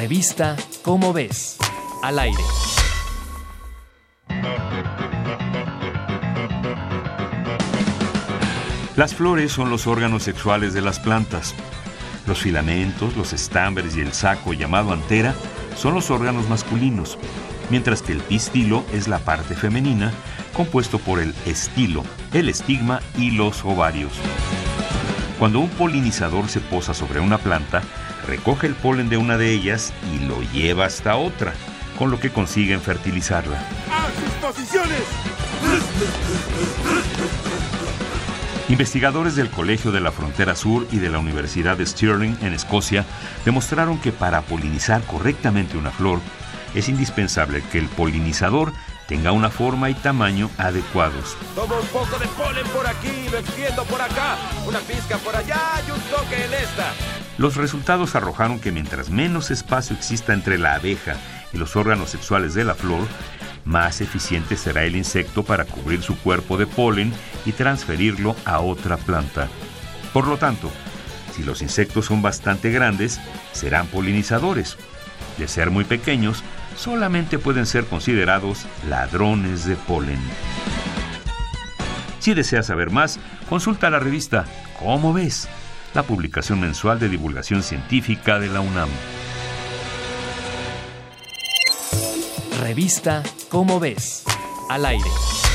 Revista Cómo ves. Al aire. Las flores son los órganos sexuales de las plantas. Los filamentos, los estambres y el saco llamado antera son los órganos masculinos, mientras que el pistilo es la parte femenina, compuesto por el estilo, el estigma y los ovarios. Cuando un polinizador se posa sobre una planta, recoge el polen de una de ellas y lo lleva hasta otra, con lo que consiguen fertilizarla. ¡A sus posiciones! Investigadores del Colegio de la Frontera Sur y de la Universidad de Stirling en Escocia demostraron que para polinizar correctamente una flor es indispensable que el polinizador tenga una forma y tamaño adecuados. Toma un poco de polen por aquí, lo extiendo por acá, una pizca por allá y un toque en esta. Los resultados arrojaron que mientras menos espacio exista entre la abeja y los órganos sexuales de la flor, más eficiente será el insecto para cubrir su cuerpo de polen y transferirlo a otra planta. Por lo tanto, si los insectos son bastante grandes, serán polinizadores. De ser muy pequeños, solamente pueden ser considerados ladrones de polen. Si deseas saber más, consulta la revista ¿Cómo ves? La publicación mensual de divulgación científica de la UNAM. Revista Cómo ves. Al aire.